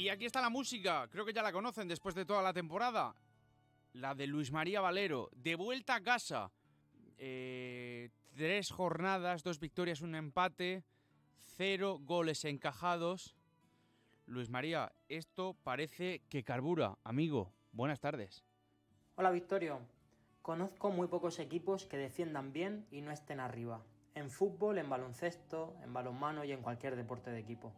Y aquí está la música, creo que ya la conocen después de toda la temporada. La de Luis María Valero, de vuelta a casa. Eh, tres jornadas, dos victorias, un empate, cero goles encajados. Luis María, esto parece que carbura. Amigo, buenas tardes. Hola Victorio, conozco muy pocos equipos que defiendan bien y no estén arriba. En fútbol, en baloncesto, en balonmano y en cualquier deporte de equipo.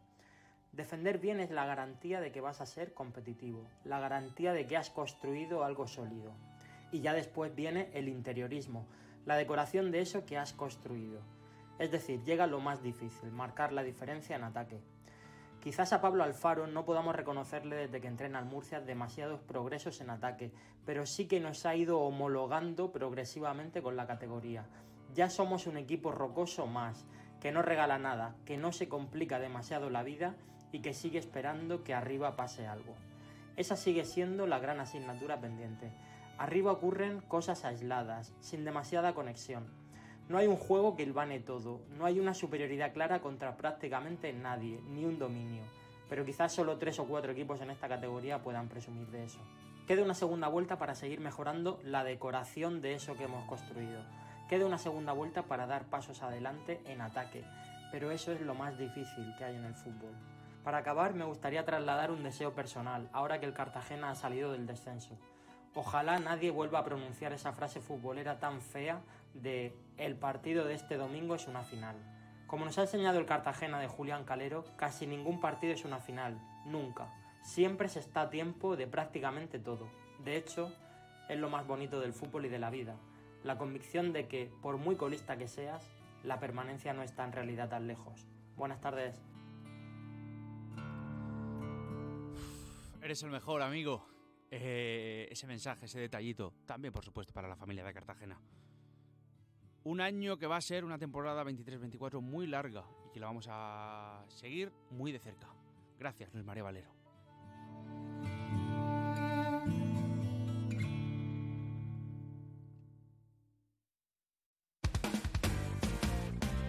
Defender bien es la garantía de que vas a ser competitivo, la garantía de que has construido algo sólido. Y ya después viene el interiorismo, la decoración de eso que has construido. Es decir, llega lo más difícil, marcar la diferencia en ataque. Quizás a Pablo Alfaro no podamos reconocerle desde que entrena al Murcia demasiados progresos en ataque, pero sí que nos ha ido homologando progresivamente con la categoría. Ya somos un equipo rocoso más, que no regala nada, que no se complica demasiado la vida y que sigue esperando que arriba pase algo. Esa sigue siendo la gran asignatura pendiente. Arriba ocurren cosas aisladas, sin demasiada conexión. No hay un juego que ilvane todo, no hay una superioridad clara contra prácticamente nadie, ni un dominio, pero quizás solo tres o cuatro equipos en esta categoría puedan presumir de eso. Queda una segunda vuelta para seguir mejorando la decoración de eso que hemos construido. Queda una segunda vuelta para dar pasos adelante en ataque, pero eso es lo más difícil que hay en el fútbol. Para acabar, me gustaría trasladar un deseo personal, ahora que el Cartagena ha salido del descenso. Ojalá nadie vuelva a pronunciar esa frase futbolera tan fea de el partido de este domingo es una final. Como nos ha enseñado el Cartagena de Julián Calero, casi ningún partido es una final, nunca. Siempre se está a tiempo de prácticamente todo. De hecho, es lo más bonito del fútbol y de la vida. La convicción de que, por muy colista que seas, la permanencia no está en realidad tan lejos. Buenas tardes. Eres el mejor, amigo. Eh, ese mensaje, ese detallito, también por supuesto para la familia de Cartagena. Un año que va a ser una temporada 23-24 muy larga y que la vamos a seguir muy de cerca. Gracias, Luis María Valero.